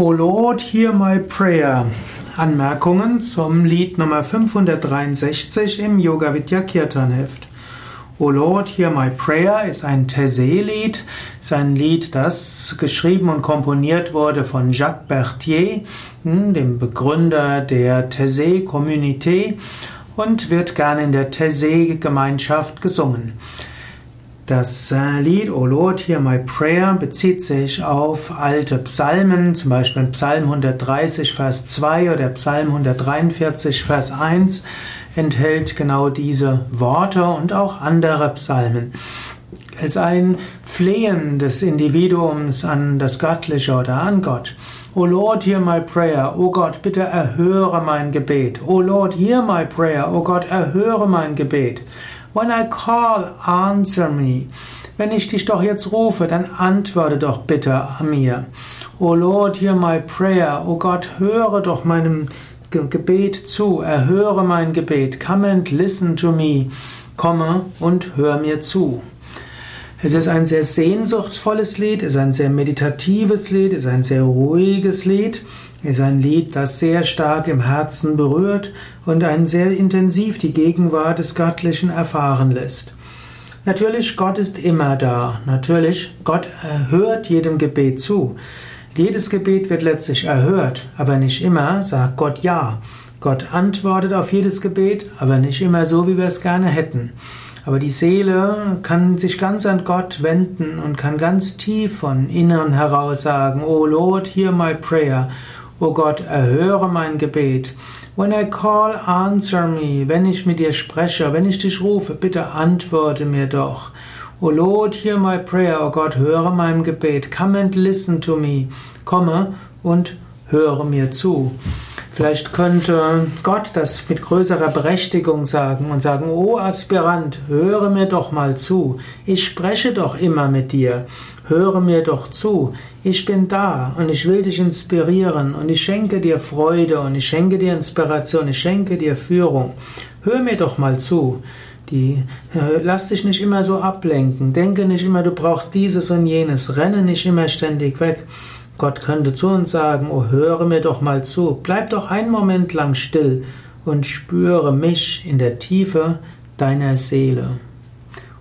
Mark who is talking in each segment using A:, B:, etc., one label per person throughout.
A: O Lord, hear my prayer. Anmerkungen zum Lied Nummer 563 im Yoga Vidya Kirtan Heft. O Lord, hear my prayer ist ein Taizé-Lied, ist ein Lied, das geschrieben und komponiert wurde von Jacques Berthier, hm, dem Begründer der Taizé-Communité und wird gern in der Taizé-Gemeinschaft gesungen. Das äh, Lied O Lord, Hear My Prayer bezieht sich auf alte Psalmen, zum Beispiel Psalm 130, Vers 2 oder Psalm 143, Vers 1 enthält genau diese Worte und auch andere Psalmen. Es ist ein Flehen des Individuums an das Göttliche oder an Gott. O Lord, hear my prayer. O Gott, bitte erhöre mein Gebet. O Lord, hear my prayer. O Gott, erhöre mein Gebet. When I call, answer me. Wenn ich dich doch jetzt rufe, dann antworte doch bitte mir. O Lord, hear my prayer. O Gott, höre doch meinem Gebet zu. Erhöre mein Gebet. Come and listen to me. Komme und hör mir zu. Es ist ein sehr sehnsuchtsvolles Lied, es ist ein sehr meditatives Lied, es ist ein sehr ruhiges Lied, ist ein Lied, das sehr stark im Herzen berührt und einen sehr intensiv die Gegenwart des Göttlichen erfahren lässt. Natürlich, Gott ist immer da. Natürlich, Gott hört jedem Gebet zu. Jedes Gebet wird letztlich erhört, aber nicht immer sagt Gott ja. Gott antwortet auf jedes Gebet, aber nicht immer so, wie wir es gerne hätten. Aber die Seele kann sich ganz an Gott wenden und kann ganz tief von innen heraus sagen, Oh Lord, hear my prayer. Oh Gott, erhöre mein Gebet. When I call, answer me. Wenn ich mit dir spreche, wenn ich dich rufe, bitte antworte mir doch. Oh Lord, hear my prayer. Oh Gott, höre mein Gebet. Come and listen to me. Komme und höre mir zu. Vielleicht könnte Gott das mit größerer Berechtigung sagen und sagen, oh Aspirant, höre mir doch mal zu. Ich spreche doch immer mit dir. Höre mir doch zu. Ich bin da und ich will dich inspirieren und ich schenke dir Freude und ich schenke dir Inspiration, ich schenke dir Führung. Hör mir doch mal zu. Die, äh, lass dich nicht immer so ablenken. Denke nicht immer, du brauchst dieses und jenes. Renne nicht immer ständig weg. Gott könnte zu uns sagen, oh, höre mir doch mal zu, bleib doch einen Moment lang still und spüre mich in der Tiefe deiner Seele.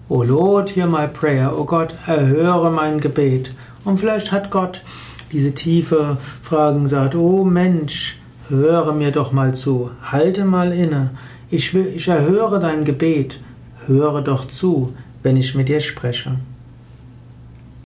A: O Lord, hear my prayer, o Gott, erhöre mein Gebet. Und vielleicht hat Gott diese tiefe Fragen gesagt, oh Mensch, höre mir doch mal zu, halte mal inne, ich, will, ich erhöre dein Gebet, höre doch zu, wenn ich mit dir spreche.